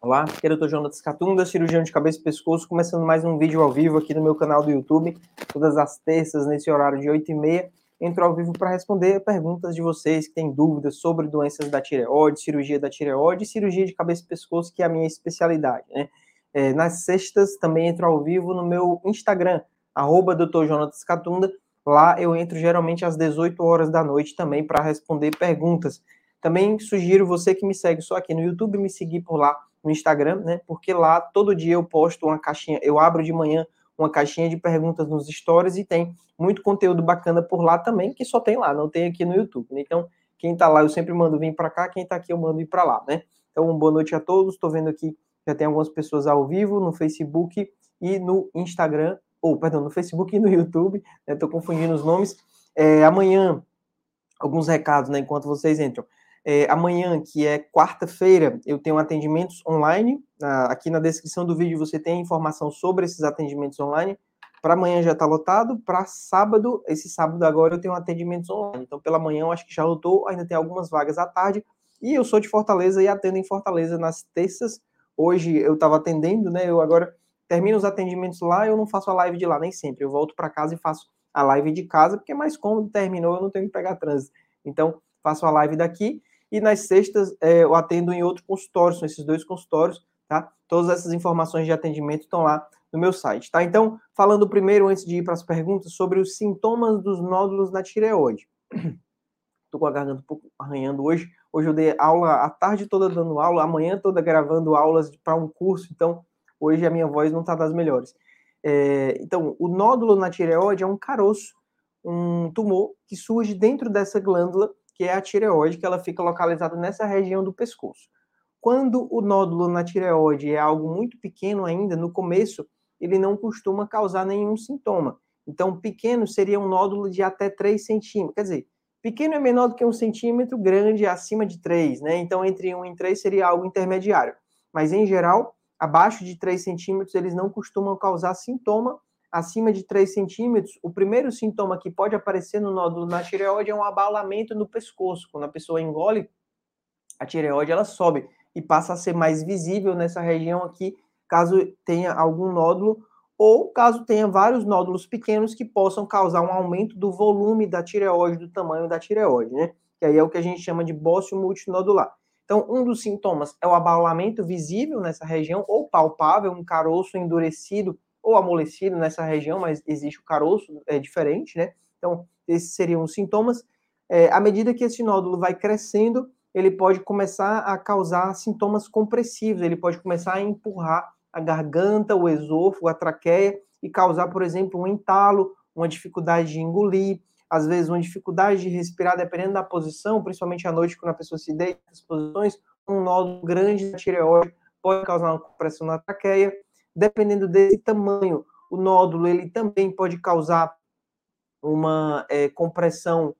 Olá, aqui é o Dr. Jonas Catunda, cirurgião de cabeça e pescoço, começando mais um vídeo ao vivo aqui no meu canal do YouTube, todas as terças, nesse horário de 8h30, entro ao vivo para responder perguntas de vocês que têm dúvidas sobre doenças da tireoide, cirurgia da tireoide e cirurgia de cabeça e pescoço, que é a minha especialidade, né? É, nas sextas também entro ao vivo no meu Instagram, arroba Dr. Jonas Catunda, lá eu entro geralmente às 18 horas da noite também para responder perguntas. Também sugiro você que me segue só aqui no YouTube, me seguir por lá no Instagram, né? Porque lá todo dia eu posto uma caixinha, eu abro de manhã uma caixinha de perguntas nos stories e tem muito conteúdo bacana por lá também, que só tem lá, não tem aqui no YouTube. Né? Então, quem tá lá eu sempre mando vir para cá, quem tá aqui eu mando ir para lá, né? Então, boa noite a todos. Estou vendo aqui já tem algumas pessoas ao vivo no Facebook e no Instagram, ou perdão, no Facebook e no YouTube. Né? confundindo os nomes. É, amanhã, alguns recados, né? Enquanto vocês entram. É, amanhã, que é quarta-feira, eu tenho atendimentos online. aqui na descrição do vídeo você tem informação sobre esses atendimentos online. Para amanhã já está lotado. Para sábado, esse sábado agora eu tenho atendimentos online. Então, pela manhã eu acho que já lotou. Ainda tem algumas vagas à tarde. E eu sou de Fortaleza e atendo em Fortaleza nas terças. Hoje eu estava atendendo, né? Eu agora termino os atendimentos lá. Eu não faço a live de lá, nem sempre. Eu volto para casa e faço a live de casa, porque é mais cômodo. Terminou, eu não tenho que pegar trânsito. Então, faço a live daqui e nas sextas é, eu atendo em outro consultório, são esses dois consultórios, tá? Todas essas informações de atendimento estão lá no meu site, tá? Então, falando primeiro, antes de ir para as perguntas, sobre os sintomas dos nódulos na tireoide. Estou com a garganta um pouco arranhando hoje. Hoje eu dei aula a tarde toda dando aula, amanhã toda gravando aulas para um curso, então hoje a minha voz não está das melhores. É, então, o nódulo na tireoide é um caroço, um tumor que surge dentro dessa glândula que é a tireoide, que ela fica localizada nessa região do pescoço. Quando o nódulo na tireoide é algo muito pequeno ainda, no começo, ele não costuma causar nenhum sintoma. Então, pequeno seria um nódulo de até 3 centímetros. Quer dizer, pequeno é menor do que um centímetro, grande é acima de 3, né? Então, entre 1 e 3 seria algo intermediário. Mas, em geral, abaixo de 3 centímetros, eles não costumam causar sintoma, acima de 3 centímetros, o primeiro sintoma que pode aparecer no nódulo na tireoide é um abalamento no pescoço. Quando a pessoa engole, a tireoide ela sobe e passa a ser mais visível nessa região aqui, caso tenha algum nódulo ou caso tenha vários nódulos pequenos que possam causar um aumento do volume da tireoide, do tamanho da tireoide, né? Que aí é o que a gente chama de bócio multinodular. Então, um dos sintomas é o abalamento visível nessa região ou palpável, um caroço endurecido ou amolecido nessa região, mas existe o caroço, é diferente, né? Então, esses seriam os sintomas. É, à medida que esse nódulo vai crescendo, ele pode começar a causar sintomas compressivos, ele pode começar a empurrar a garganta, o esôfago, a traqueia e causar, por exemplo, um entalo, uma dificuldade de engolir, às vezes uma dificuldade de respirar, dependendo da posição, principalmente à noite, quando a pessoa se deita, as posições, um nódulo grande na tireoide pode causar uma compressão na traqueia, dependendo desse tamanho, o nódulo ele também pode causar uma é, compressão.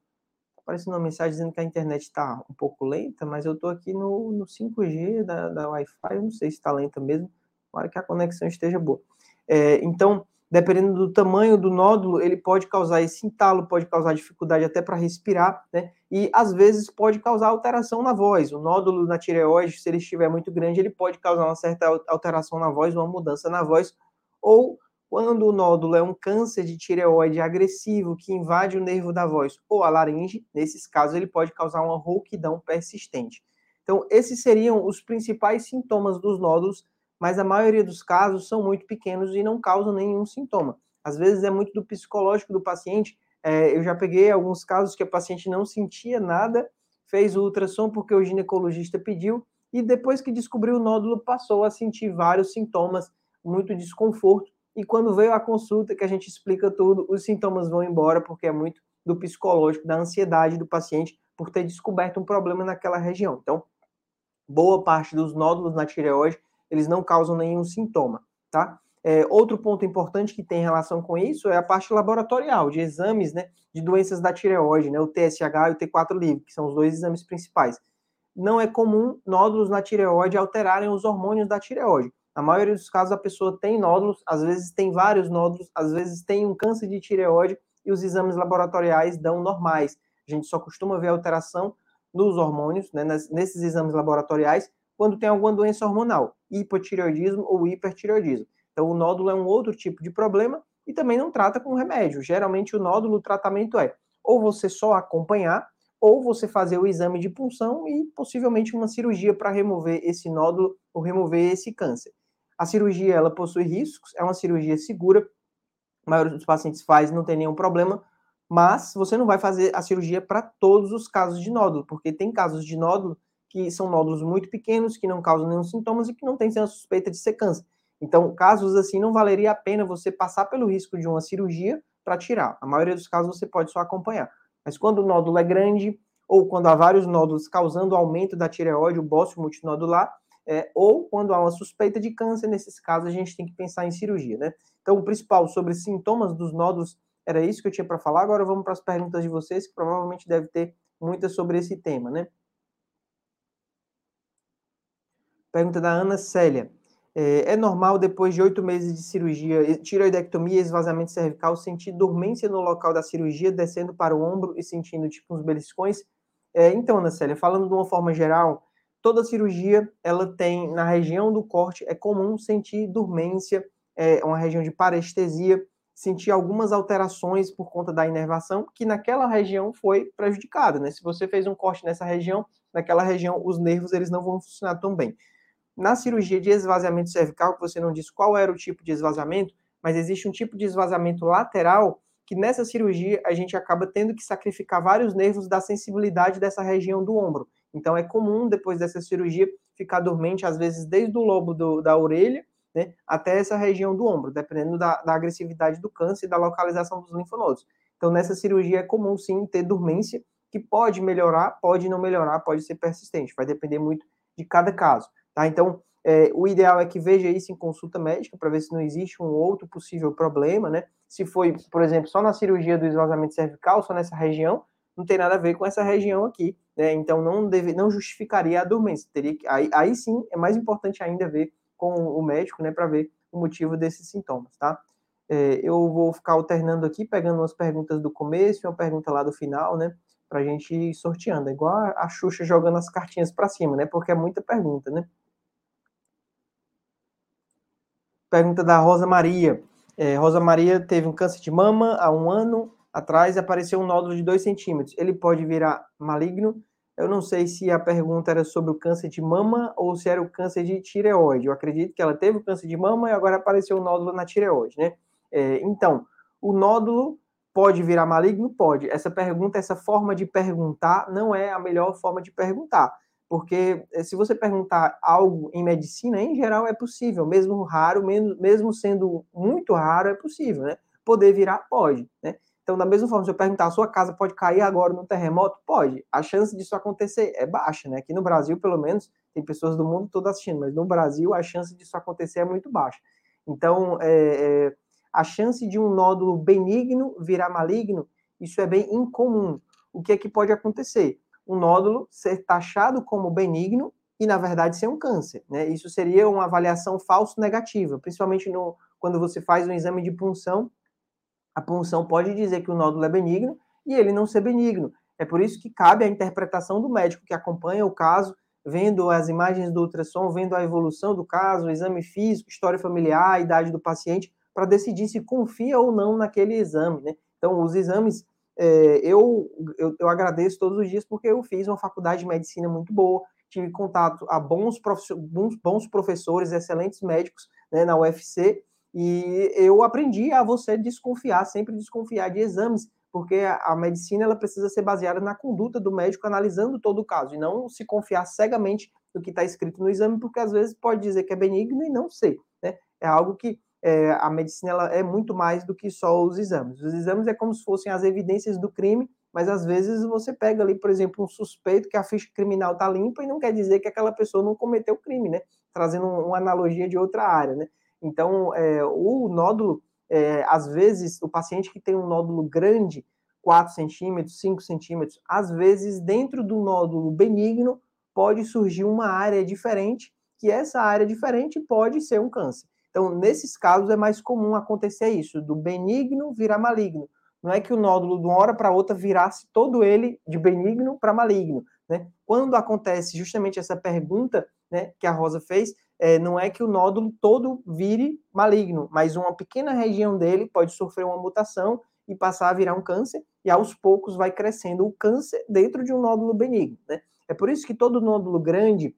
Apareceu uma mensagem dizendo que a internet está um pouco lenta, mas eu estou aqui no, no 5G da, da Wi-Fi, não sei se está lenta mesmo, para que a conexão esteja boa. É, então, dependendo do tamanho do nódulo, ele pode causar esse entalo, pode causar dificuldade até para respirar, né? E às vezes pode causar alteração na voz. O nódulo na tireoide, se ele estiver muito grande, ele pode causar uma certa alteração na voz, uma mudança na voz, ou quando o nódulo é um câncer de tireoide agressivo que invade o nervo da voz ou a laringe, nesses casos ele pode causar uma rouquidão persistente. Então, esses seriam os principais sintomas dos nódulos mas a maioria dos casos são muito pequenos e não causam nenhum sintoma. Às vezes é muito do psicológico do paciente. É, eu já peguei alguns casos que a paciente não sentia nada, fez o ultrassom porque o ginecologista pediu, e depois que descobriu o nódulo, passou a sentir vários sintomas, muito desconforto. E quando veio a consulta, que a gente explica tudo, os sintomas vão embora, porque é muito do psicológico, da ansiedade do paciente por ter descoberto um problema naquela região. Então, boa parte dos nódulos na tireoide eles não causam nenhum sintoma, tá? É, outro ponto importante que tem relação com isso é a parte laboratorial, de exames, né, de doenças da tireoide, né, o TSH e o T4 livre, que são os dois exames principais. Não é comum nódulos na tireoide alterarem os hormônios da tireoide. Na maioria dos casos, a pessoa tem nódulos, às vezes tem vários nódulos, às vezes tem um câncer de tireoide e os exames laboratoriais dão normais. A gente só costuma ver alteração nos hormônios, né, nesses exames laboratoriais, quando tem alguma doença hormonal, hipotireoidismo ou hipertireoidismo. Então, o nódulo é um outro tipo de problema e também não trata com remédio. Geralmente, o nódulo, o tratamento é ou você só acompanhar, ou você fazer o exame de punção e possivelmente uma cirurgia para remover esse nódulo ou remover esse câncer. A cirurgia, ela possui riscos, é uma cirurgia segura, a maioria dos pacientes faz, não tem nenhum problema, mas você não vai fazer a cirurgia para todos os casos de nódulo, porque tem casos de nódulo que são nódulos muito pequenos, que não causam nenhum sintomas e que não tem a suspeita de ser câncer. Então, casos assim, não valeria a pena você passar pelo risco de uma cirurgia para tirar. A maioria dos casos você pode só acompanhar. Mas quando o nódulo é grande, ou quando há vários nódulos causando aumento da tireoide, o bócio multinodular, é, ou quando há uma suspeita de câncer, nesses casos a gente tem que pensar em cirurgia, né? Então, o principal sobre sintomas dos nódulos era isso que eu tinha para falar. Agora vamos para as perguntas de vocês, que provavelmente deve ter muitas sobre esse tema, né? Pergunta da Ana Célia. É, é normal, depois de oito meses de cirurgia, tiroidectomia e esvaziamento cervical, sentir dormência no local da cirurgia, descendo para o ombro e sentindo tipo uns beliscões? É, então, Ana Célia, falando de uma forma geral, toda cirurgia, ela tem, na região do corte, é comum sentir dormência, é uma região de parestesia, sentir algumas alterações por conta da inervação, que naquela região foi prejudicada, né? Se você fez um corte nessa região, naquela região, os nervos, eles não vão funcionar tão bem. Na cirurgia de esvaziamento cervical, que você não disse qual era o tipo de esvaziamento, mas existe um tipo de esvaziamento lateral que nessa cirurgia a gente acaba tendo que sacrificar vários nervos da sensibilidade dessa região do ombro. Então é comum depois dessa cirurgia ficar dormente, às vezes desde o lobo do, da orelha né, até essa região do ombro, dependendo da, da, agressividade do câncer e da localização dos linfonodos. Então nessa cirurgia é comum sim ter dormência, que pode melhorar, pode não melhorar, pode ser persistente, vai depender muito de cada caso. Tá? Então, é, o ideal é que veja isso em consulta médica para ver se não existe um outro possível problema, né? Se foi, por exemplo, só na cirurgia do esvaziamento cervical, só nessa região, não tem nada a ver com essa região aqui, né? Então não deve, não justificaria a dormência. Teria que, aí, aí sim é mais importante ainda ver com o médico, né, para ver o motivo desses sintomas, tá? É, eu vou ficar alternando aqui, pegando umas perguntas do começo e uma pergunta lá do final, né? Para a gente ir sorteando. É igual a Xuxa jogando as cartinhas para cima, né? Porque é muita pergunta, né? Pergunta da Rosa Maria. É, Rosa Maria teve um câncer de mama há um ano atrás e apareceu um nódulo de 2 centímetros. Ele pode virar maligno? Eu não sei se a pergunta era sobre o câncer de mama ou se era o câncer de tireoide. Eu acredito que ela teve o câncer de mama e agora apareceu um nódulo na tireoide, né? É, então, o nódulo pode virar maligno? Pode. Essa pergunta, essa forma de perguntar, não é a melhor forma de perguntar. Porque eh, se você perguntar algo em medicina, em geral é possível, mesmo raro, mesmo sendo muito raro, é possível, né? Poder virar, pode, né? Então, da mesma forma, se eu perguntar, a sua casa pode cair agora no terremoto? Pode. A chance disso acontecer é baixa, né? Aqui no Brasil, pelo menos, tem pessoas do mundo todo assistindo, mas no Brasil a chance disso acontecer é muito baixa. Então, é, é, a chance de um nódulo benigno virar maligno, isso é bem incomum. O que é que pode acontecer? Um nódulo ser taxado como benigno e, na verdade, ser um câncer. Né? Isso seria uma avaliação falso negativa, principalmente no, quando você faz um exame de punção. A punção pode dizer que o nódulo é benigno e ele não ser benigno. É por isso que cabe a interpretação do médico que acompanha o caso, vendo as imagens do ultrassom, vendo a evolução do caso, exame físico, história familiar, idade do paciente, para decidir se confia ou não naquele exame. Né? Então, os exames é, eu, eu, eu, agradeço todos os dias porque eu fiz uma faculdade de medicina muito boa, tive contato a bons, bons, bons professores, excelentes médicos né, na UFC, e eu aprendi a você desconfiar, sempre desconfiar de exames, porque a, a medicina ela precisa ser baseada na conduta do médico analisando todo o caso, e não se confiar cegamente no que está escrito no exame, porque às vezes pode dizer que é benigno e não ser. Né? É algo que é, a medicina ela é muito mais do que só os exames. Os exames é como se fossem as evidências do crime, mas às vezes você pega ali, por exemplo, um suspeito que a ficha criminal está limpa e não quer dizer que aquela pessoa não cometeu crime, né? Trazendo uma analogia de outra área, né? Então, é, o nódulo, é, às vezes, o paciente que tem um nódulo grande, 4 centímetros, 5 centímetros, às vezes, dentro do nódulo benigno, pode surgir uma área diferente, que essa área diferente pode ser um câncer. Então, nesses casos, é mais comum acontecer isso, do benigno virar maligno. Não é que o nódulo, de uma hora para outra, virasse todo ele de benigno para maligno. Né? Quando acontece justamente essa pergunta né, que a Rosa fez, é, não é que o nódulo todo vire maligno, mas uma pequena região dele pode sofrer uma mutação e passar a virar um câncer, e aos poucos vai crescendo o câncer dentro de um nódulo benigno. Né? É por isso que todo nódulo grande,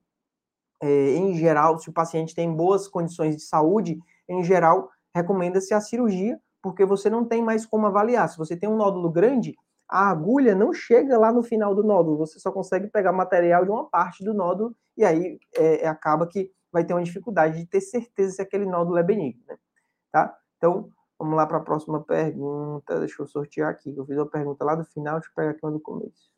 em geral, se o paciente tem boas condições de saúde, em geral, recomenda-se a cirurgia, porque você não tem mais como avaliar. Se você tem um nódulo grande, a agulha não chega lá no final do nódulo, você só consegue pegar material de uma parte do nódulo, e aí é, acaba que vai ter uma dificuldade de ter certeza se aquele nódulo é benigno. Né? Tá? Então, Vamos lá para a próxima pergunta. Deixa eu sortear aqui. Eu fiz uma pergunta lá do final, deixa eu pegar aqui uma do começo.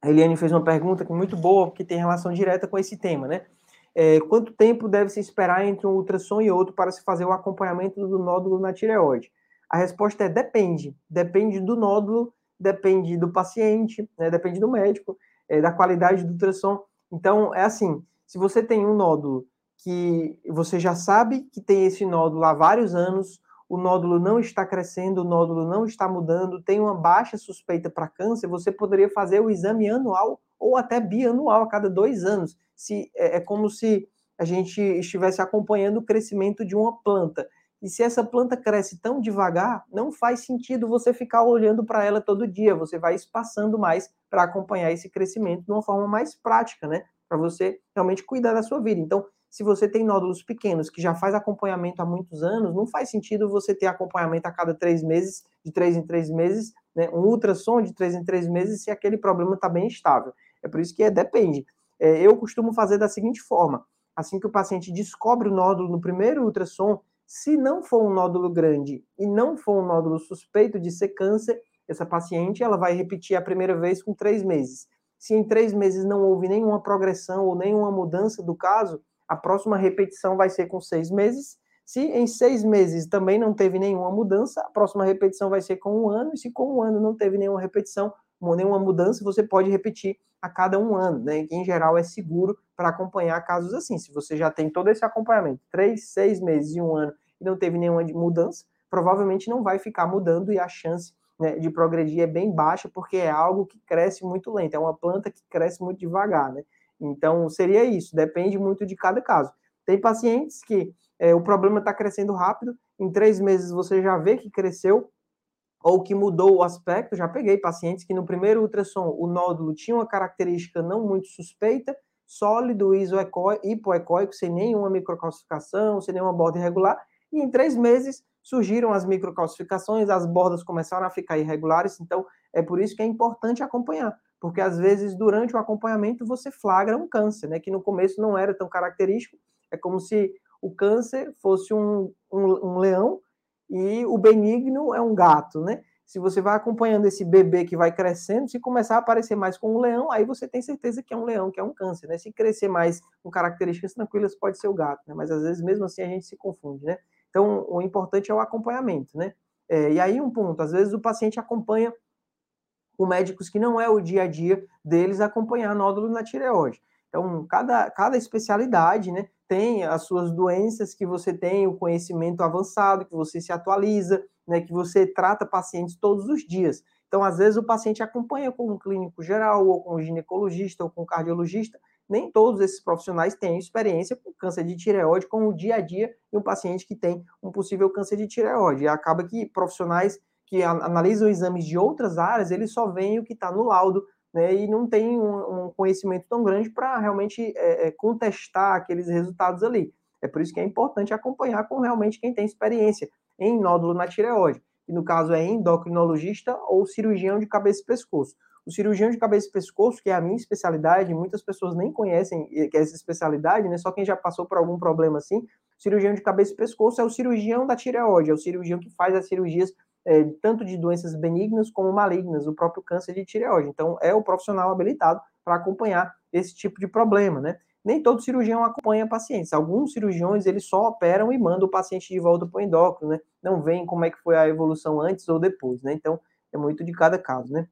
A Eliane fez uma pergunta que é muito boa, porque tem relação direta com esse tema, né? É, quanto tempo deve se esperar entre um ultrassom e outro para se fazer o acompanhamento do nódulo na tireoide? A resposta é depende. Depende do nódulo, depende do paciente, né? depende do médico, é, da qualidade do ultrassom. Então, é assim, se você tem um nódulo que você já sabe que tem esse nódulo há vários anos, o nódulo não está crescendo, o nódulo não está mudando, tem uma baixa suspeita para câncer, você poderia fazer o exame anual ou até bianual, a cada dois anos. Se, é, é como se a gente estivesse acompanhando o crescimento de uma planta. E se essa planta cresce tão devagar, não faz sentido você ficar olhando para ela todo dia. Você vai espaçando mais para acompanhar esse crescimento de uma forma mais prática, né? Para você realmente cuidar da sua vida. Então, se você tem nódulos pequenos que já faz acompanhamento há muitos anos, não faz sentido você ter acompanhamento a cada três meses, de três em três meses, né? um ultrassom de três em três meses, se aquele problema está bem estável. É por isso que é, depende. É, eu costumo fazer da seguinte forma: assim que o paciente descobre o nódulo no primeiro ultrassom, se não for um nódulo grande e não for um nódulo suspeito de ser câncer, essa paciente ela vai repetir a primeira vez com três meses. Se em três meses não houve nenhuma progressão ou nenhuma mudança do caso, a próxima repetição vai ser com seis meses. Se em seis meses também não teve nenhuma mudança, a próxima repetição vai ser com um ano. E se com um ano não teve nenhuma repetição, nenhuma mudança, você pode repetir a cada um ano, né? Que em geral é seguro para acompanhar casos assim. Se você já tem todo esse acompanhamento, três, seis meses e um ano, e não teve nenhuma mudança, provavelmente não vai ficar mudando e a chance né, de progredir é bem baixa, porque é algo que cresce muito lento, é uma planta que cresce muito devagar, né? Então, seria isso, depende muito de cada caso. Tem pacientes que é, o problema está crescendo rápido, em três meses você já vê que cresceu ou que mudou o aspecto. Já peguei pacientes que no primeiro ultrassom o nódulo tinha uma característica não muito suspeita, sólido, hipoecóico, sem nenhuma microcalcificação, sem nenhuma borda irregular, e em três meses surgiram as microcalcificações, as bordas começaram a ficar irregulares, então é por isso que é importante acompanhar porque às vezes durante o acompanhamento você flagra um câncer, né, que no começo não era tão característico, é como se o câncer fosse um, um, um leão e o benigno é um gato, né? Se você vai acompanhando esse bebê que vai crescendo, se começar a aparecer mais com um leão, aí você tem certeza que é um leão, que é um câncer, né? Se crescer mais com características tranquilas, pode ser o gato, né? Mas às vezes mesmo assim a gente se confunde, né? Então o importante é o acompanhamento, né? É, e aí um ponto, às vezes o paciente acompanha com médicos que não é o dia a dia deles acompanhar nódulo na tireoide. Então, cada, cada especialidade né, tem as suas doenças que você tem o conhecimento avançado, que você se atualiza, né, que você trata pacientes todos os dias. Então, às vezes, o paciente acompanha com um clínico geral, ou com um ginecologista, ou com um cardiologista. Nem todos esses profissionais têm experiência com câncer de tireoide, com o dia a dia de um paciente que tem um possível câncer de tireoide. E acaba que profissionais que analisam exames de outras áreas, eles só veem o que está no laudo, né, e não tem um, um conhecimento tão grande para realmente é, é, contestar aqueles resultados ali. É por isso que é importante acompanhar com realmente quem tem experiência em nódulo na tireoide, que no caso é endocrinologista ou cirurgião de cabeça e pescoço. O cirurgião de cabeça e pescoço, que é a minha especialidade, muitas pessoas nem conhecem que é essa especialidade, né? Só quem já passou por algum problema assim. O cirurgião de cabeça e pescoço é o cirurgião da tireoide, é o cirurgião que faz as cirurgias é, tanto de doenças benignas como malignas, o próprio câncer de tireoide. Então, é o profissional habilitado para acompanhar esse tipo de problema, né? Nem todo cirurgião acompanha pacientes. Alguns cirurgiões, eles só operam e mandam o paciente de volta para o endócrino, né? Não veem como é que foi a evolução antes ou depois, né? Então, é muito de cada caso, né?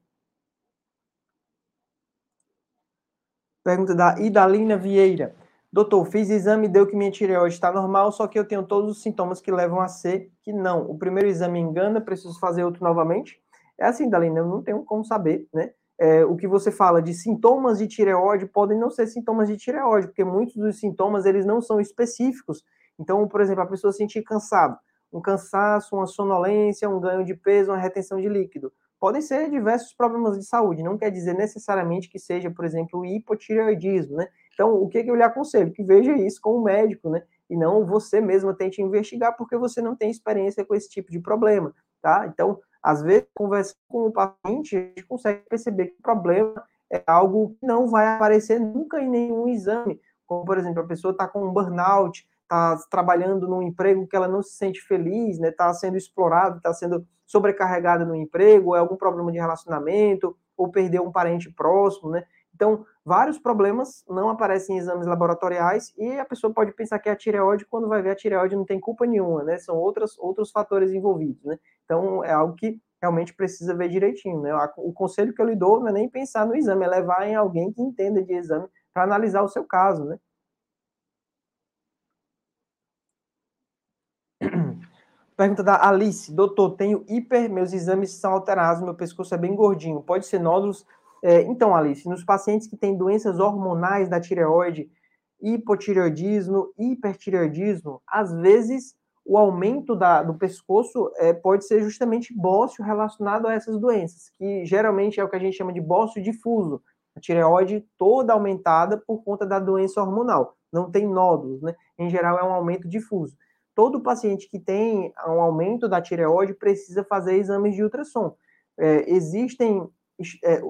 Pergunta da Idalina Vieira. Doutor, fiz exame, deu que minha tireoide está normal, só que eu tenho todos os sintomas que levam a ser que não. O primeiro exame engana, preciso fazer outro novamente. É assim, Dalina, eu não tenho como saber, né? é, o que você fala de sintomas de tireoide podem não ser sintomas de tireoide, porque muitos dos sintomas eles não são específicos. Então, por exemplo, a pessoa sentir cansado, um cansaço, uma sonolência, um ganho de peso, uma retenção de líquido. Podem ser diversos problemas de saúde, não quer dizer necessariamente que seja, por exemplo, o hipotireoidismo, né? Então, o que, que eu lhe aconselho? Que veja isso com o médico, né? E não você mesma tente investigar, porque você não tem experiência com esse tipo de problema, tá? Então, às vezes, conversando com o paciente, a gente consegue perceber que o problema é algo que não vai aparecer nunca em nenhum exame. Como, por exemplo, a pessoa está com um burnout, está trabalhando num emprego que ela não se sente feliz, né? Está sendo explorado, está sendo sobrecarregada no emprego, é algum problema de relacionamento, ou perdeu um parente próximo, né? Então, vários problemas não aparecem em exames laboratoriais e a pessoa pode pensar que é a tireoide quando vai ver a tireoide não tem culpa nenhuma, né? São outras, outros fatores envolvidos, né? Então, é algo que realmente precisa ver direitinho, né? O conselho que eu lhe dou não é nem pensar no exame, é levar em alguém que entenda de exame para analisar o seu caso, né? Pergunta da Alice. Doutor, tenho hiper, meus exames são alterados, meu pescoço é bem gordinho. Pode ser nódulos? É, então, Alice, nos pacientes que têm doenças hormonais da tireoide, hipotireoidismo, hipertireoidismo, às vezes o aumento da, do pescoço é, pode ser justamente bócio relacionado a essas doenças, que geralmente é o que a gente chama de bócio difuso. A tireoide toda aumentada por conta da doença hormonal. Não tem nódulos, né? Em geral, é um aumento difuso todo paciente que tem um aumento da tireoide precisa fazer exames de ultrassom. É, existem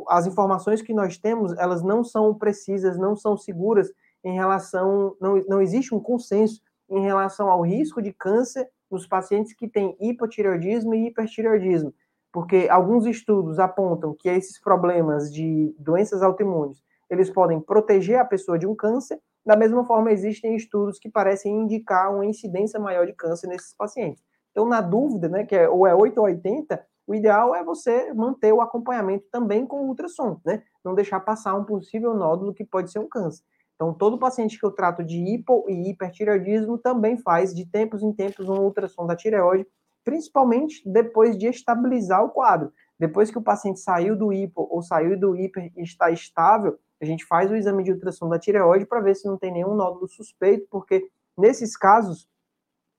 as informações que nós temos, elas não são precisas, não são seguras em relação, não, não existe um consenso em relação ao risco de câncer nos pacientes que têm hipotireoidismo e hipertireoidismo, porque alguns estudos apontam que esses problemas de doenças autoimunes, eles podem proteger a pessoa de um câncer, da mesma forma, existem estudos que parecem indicar uma incidência maior de câncer nesses pacientes. Então, na dúvida, né, que é, ou é 8 ou 80, o ideal é você manter o acompanhamento também com ultrassom, né? Não deixar passar um possível nódulo que pode ser um câncer. Então, todo paciente que eu trato de hipo e hipertireoidismo também faz, de tempos em tempos, um ultrassom da tireoide, principalmente depois de estabilizar o quadro. Depois que o paciente saiu do hipo ou saiu do hiper e está estável, a gente faz o exame de ultrassom da tireoide para ver se não tem nenhum nódulo suspeito, porque nesses casos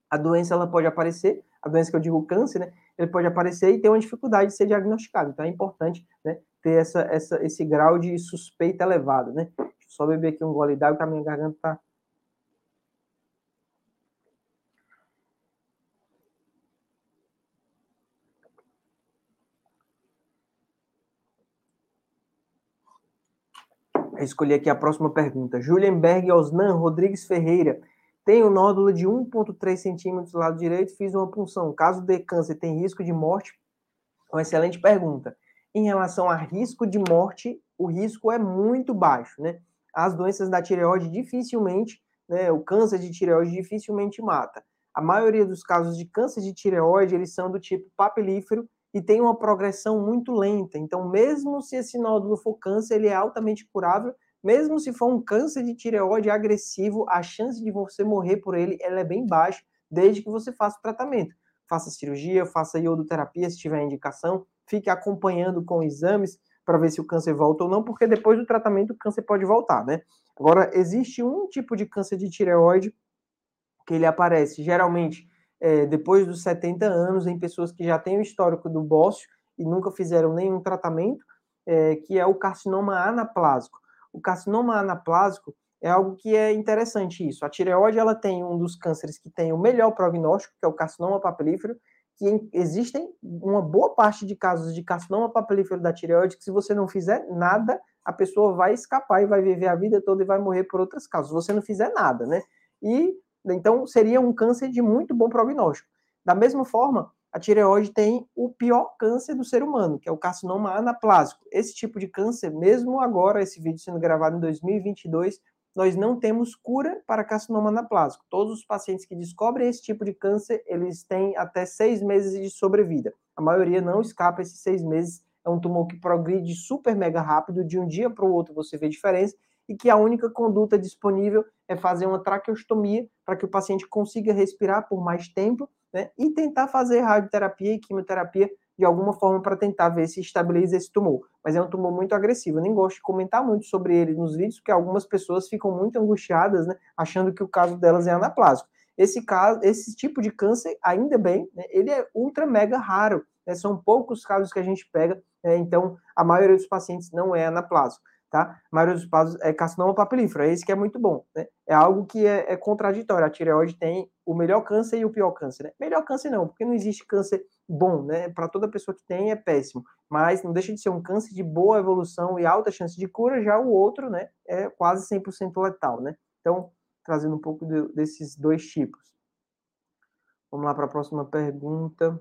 a doença ela pode aparecer, a doença que eu digo câncer, né? Ele pode aparecer e ter uma dificuldade de ser diagnosticado. Então é importante, né, ter essa, essa, esse grau de suspeita elevado, né? Deixa eu só beber aqui um gole d'água que a minha garganta tá escolhi aqui a próxima pergunta. Julienberg Osnan Rodrigues Ferreira. Tenho nódulo de 1,3 centímetros do lado direito, fiz uma punção. Caso de câncer, tem risco de morte? Uma excelente pergunta. Em relação a risco de morte, o risco é muito baixo, né? As doenças da tireoide dificilmente, né, o câncer de tireoide dificilmente mata. A maioria dos casos de câncer de tireoide, eles são do tipo papilífero e tem uma progressão muito lenta. Então, mesmo se esse nódulo for câncer, ele é altamente curável. Mesmo se for um câncer de tireoide agressivo, a chance de você morrer por ele ela é bem baixa, desde que você faça o tratamento. Faça cirurgia, faça iodoterapia se tiver indicação, fique acompanhando com exames para ver se o câncer volta ou não, porque depois do tratamento o câncer pode voltar, né? Agora, existe um tipo de câncer de tireoide que ele aparece geralmente é, depois dos 70 anos em pessoas que já têm o histórico do bócio e nunca fizeram nenhum tratamento, é, que é o carcinoma anaplásico. O carcinoma anaplásico é algo que é interessante isso. A tireoide ela tem um dos cânceres que tem o melhor prognóstico, que é o carcinoma papilífero, que existem uma boa parte de casos de carcinoma papilífero da tireoide que se você não fizer nada, a pessoa vai escapar e vai viver a vida toda e vai morrer por outras causas. Se você não fizer nada, né? E então, seria um câncer de muito bom prognóstico. Da mesma forma, a tireoide tem o pior câncer do ser humano, que é o carcinoma anaplásico. Esse tipo de câncer, mesmo agora, esse vídeo sendo gravado em 2022, nós não temos cura para carcinoma anaplásico. Todos os pacientes que descobrem esse tipo de câncer, eles têm até seis meses de sobrevida. A maioria não escapa esses seis meses. É um tumor que progride super mega rápido, de um dia para o outro você vê diferença, e que a única conduta disponível é fazer uma traqueostomia para que o paciente consiga respirar por mais tempo né, e tentar fazer radioterapia e quimioterapia de alguma forma para tentar ver se estabiliza esse tumor. Mas é um tumor muito agressivo. Eu nem gosto de comentar muito sobre ele nos vídeos, porque algumas pessoas ficam muito angustiadas, né, achando que o caso delas é anaplásico. Esse caso, esse tipo de câncer, ainda bem, né, ele é ultra mega raro. Né, são poucos casos que a gente pega, né, então a maioria dos pacientes não é anaplásico tá? A maioria dos casos é carcinoma papilífero, é esse que é muito bom, né? É algo que é, é contraditório. A tireoide tem o melhor câncer e o pior câncer, né? Melhor câncer não, porque não existe câncer bom, né? Para toda pessoa que tem é péssimo, mas não deixa de ser um câncer de boa evolução e alta chance de cura, já o outro, né, é quase 100% letal, né? Então, trazendo um pouco de, desses dois tipos. Vamos lá para a próxima pergunta.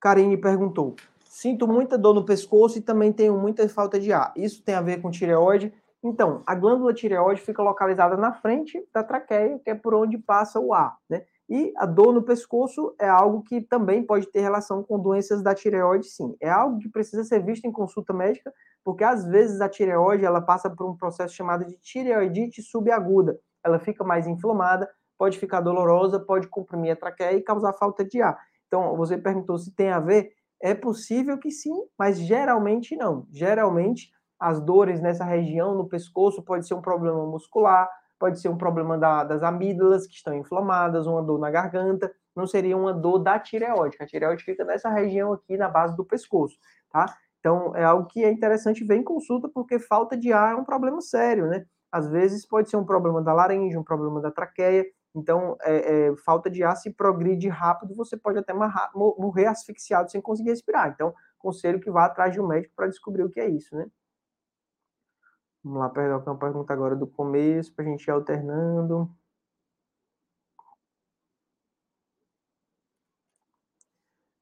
Karine perguntou: Sinto muita dor no pescoço e também tenho muita falta de ar. Isso tem a ver com tireoide. Então, a glândula tireoide fica localizada na frente da traqueia, que é por onde passa o ar, né? E a dor no pescoço é algo que também pode ter relação com doenças da tireoide, sim. É algo que precisa ser visto em consulta médica, porque às vezes a tireoide ela passa por um processo chamado de tireoidite subaguda. Ela fica mais inflamada, pode ficar dolorosa, pode comprimir a traqueia e causar falta de ar. Então, você perguntou se tem a ver. É possível que sim, mas geralmente não. Geralmente, as dores nessa região, no pescoço, pode ser um problema muscular, pode ser um problema da, das amígdalas que estão inflamadas, uma dor na garganta, não seria uma dor da tireoide. A tireoide fica nessa região aqui, na base do pescoço, tá? Então, é algo que é interessante ver em consulta, porque falta de ar é um problema sério, né? Às vezes pode ser um problema da laringe, um problema da traqueia, então, é, é, falta de ar se progride rápido, você pode até morrer asfixiado sem conseguir respirar. Então, conselho que vá atrás de um médico para descobrir o que é isso, né? Vamos lá, pegar uma pergunta agora do começo, para a gente ir alternando.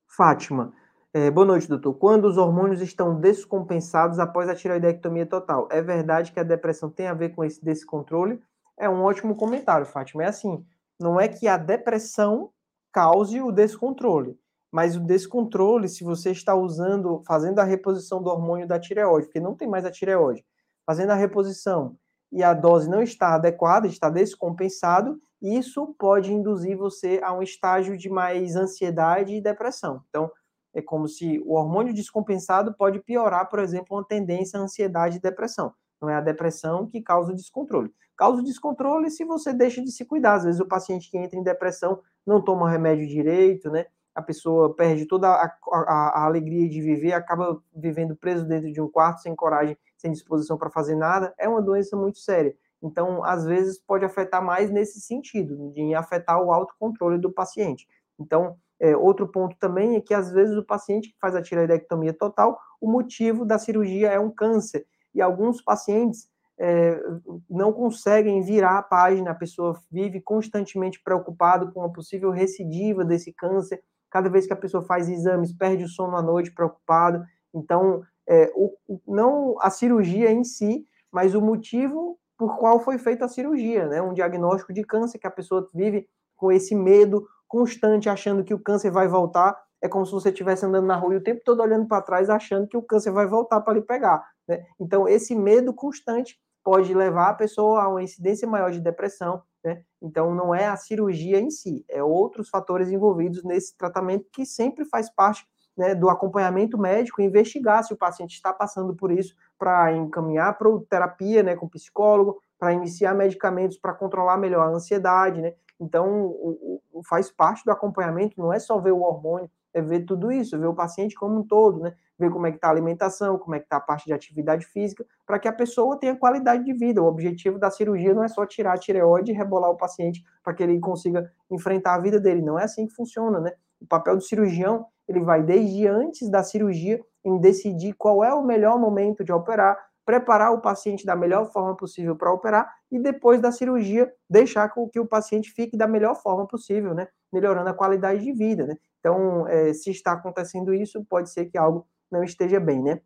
Fátima, é, boa noite, doutor. Quando os hormônios estão descompensados após a tiroidectomia total, é verdade que a depressão tem a ver com esse descontrole? É um ótimo comentário, Fátima. É assim, não é que a depressão cause o descontrole, mas o descontrole, se você está usando, fazendo a reposição do hormônio da tireoide, porque não tem mais a tireoide, fazendo a reposição e a dose não está adequada, está descompensado, isso pode induzir você a um estágio de mais ansiedade e depressão. Então, é como se o hormônio descompensado pode piorar, por exemplo, uma tendência à ansiedade e depressão. Não é a depressão que causa o descontrole. Causa o descontrole se você deixa de se cuidar. Às vezes o paciente que entra em depressão não toma remédio direito, né? A pessoa perde toda a, a, a alegria de viver, acaba vivendo preso dentro de um quarto, sem coragem, sem disposição para fazer nada. É uma doença muito séria. Então, às vezes, pode afetar mais nesse sentido, de afetar o autocontrole do paciente. Então, é, outro ponto também é que, às vezes, o paciente que faz a tireoidectomia total, o motivo da cirurgia é um câncer e alguns pacientes é, não conseguem virar a página, a pessoa vive constantemente preocupado com a possível recidiva desse câncer, cada vez que a pessoa faz exames, perde o sono à noite preocupado, então, é, o, não a cirurgia em si, mas o motivo por qual foi feita a cirurgia, né, um diagnóstico de câncer que a pessoa vive com esse medo constante, achando que o câncer vai voltar, é como se você estivesse andando na rua e o tempo todo olhando para trás, achando que o câncer vai voltar para lhe pegar. Né? Então, esse medo constante pode levar a pessoa a uma incidência maior de depressão. Né? Então, não é a cirurgia em si, é outros fatores envolvidos nesse tratamento que sempre faz parte né, do acompanhamento médico, investigar se o paciente está passando por isso, para encaminhar para terapia né, com psicólogo, para iniciar medicamentos para controlar melhor a ansiedade. Né? Então, o, o, faz parte do acompanhamento, não é só ver o hormônio, é ver tudo isso, ver o paciente como um todo, né? Ver como é que está a alimentação, como é que está a parte de atividade física, para que a pessoa tenha qualidade de vida. O objetivo da cirurgia não é só tirar a tireoide e rebolar o paciente para que ele consiga enfrentar a vida dele. Não é assim que funciona, né? O papel do cirurgião, ele vai desde antes da cirurgia em decidir qual é o melhor momento de operar, preparar o paciente da melhor forma possível para operar e depois da cirurgia deixar com que o paciente fique da melhor forma possível, né? Melhorando a qualidade de vida, né? Então, é, se está acontecendo isso, pode ser que algo não esteja bem, né?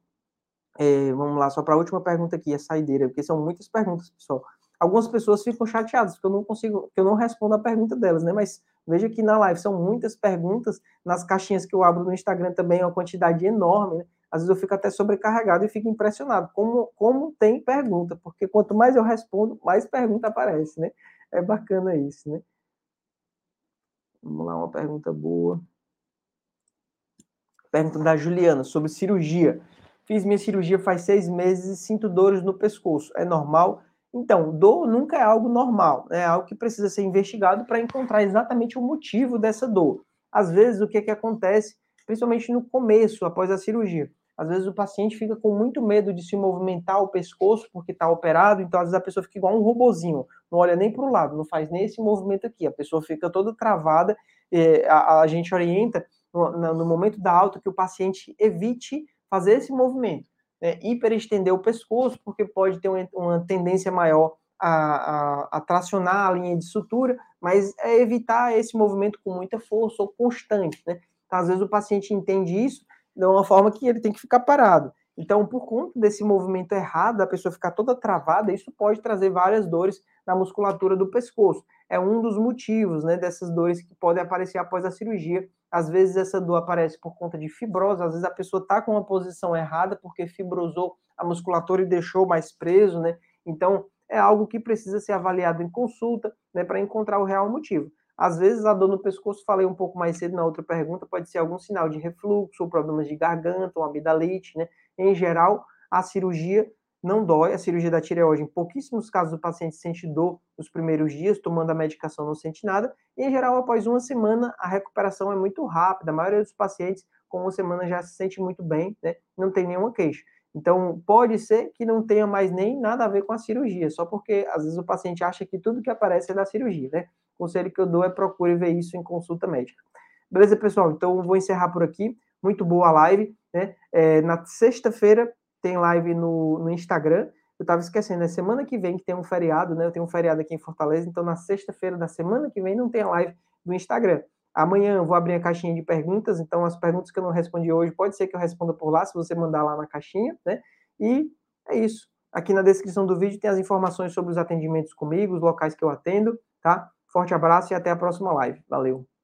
É, vamos lá, só para a última pergunta aqui, a saideira, porque são muitas perguntas, pessoal. Algumas pessoas ficam chateadas porque eu não consigo, que eu não respondo a pergunta delas, né? Mas veja que na live são muitas perguntas, nas caixinhas que eu abro no Instagram também é uma quantidade enorme, né? Às vezes eu fico até sobrecarregado e fico impressionado como, como tem pergunta, porque quanto mais eu respondo, mais pergunta aparece, né? É bacana isso, né? Vamos lá, uma pergunta boa. Pergunta da Juliana sobre cirurgia. Fiz minha cirurgia faz seis meses e sinto dores no pescoço. É normal? Então, dor nunca é algo normal, né? é algo que precisa ser investigado para encontrar exatamente o motivo dessa dor. Às vezes, o que, que acontece, principalmente no começo, após a cirurgia? Às vezes o paciente fica com muito medo de se movimentar o pescoço porque está operado, então às vezes a pessoa fica igual um robozinho, não olha nem para o lado, não faz nem esse movimento aqui, a pessoa fica toda travada, a, a, gente orienta no, no, momento da alta que o paciente evite fazer esse movimento, né? hiperestender o pescoço, porque pode ter uma, uma tendência maior a, a, a, tracionar a linha de sutura, mas é evitar esse movimento com muita força ou constante, né? Então, às vezes o paciente entende isso de uma forma que ele tem que ficar parado. Então, por conta desse movimento errado, a pessoa ficar toda travada, isso pode trazer várias dores na musculatura do pescoço. É um dos motivos, né, dessas dores que podem aparecer após a cirurgia. Às vezes essa dor aparece por conta de fibrose, às vezes a pessoa está com uma posição errada porque fibrosou a musculatura e deixou mais preso, né? Então, é algo que precisa ser avaliado em consulta, né, para encontrar o real motivo. Às vezes, a dor no pescoço, falei um pouco mais cedo na outra pergunta, pode ser algum sinal de refluxo ou problemas de garganta ou amidalite, né? Em geral, a cirurgia não dói, a cirurgia da tireoide, em pouquíssimos casos o paciente sente dor nos primeiros dias, tomando a medicação não sente nada, e em geral, após uma semana, a recuperação é muito rápida, a maioria dos pacientes, com uma semana, já se sente muito bem, né? Não tem nenhuma queixa. Então, pode ser que não tenha mais nem nada a ver com a cirurgia, só porque às vezes o paciente acha que tudo que aparece é da cirurgia, né? O conselho que eu dou é procure ver isso em consulta médica. Beleza, pessoal? Então, vou encerrar por aqui. Muito boa a live, né? É, na sexta-feira tem live no, no Instagram. Eu estava esquecendo, é semana que vem que tem um feriado, né? Eu tenho um feriado aqui em Fortaleza, então na sexta-feira da semana que vem não tem live no Instagram. Amanhã eu vou abrir a caixinha de perguntas, então as perguntas que eu não respondi hoje, pode ser que eu responda por lá, se você mandar lá na caixinha, né? E é isso. Aqui na descrição do vídeo tem as informações sobre os atendimentos comigo, os locais que eu atendo, tá? Forte abraço e até a próxima live. Valeu!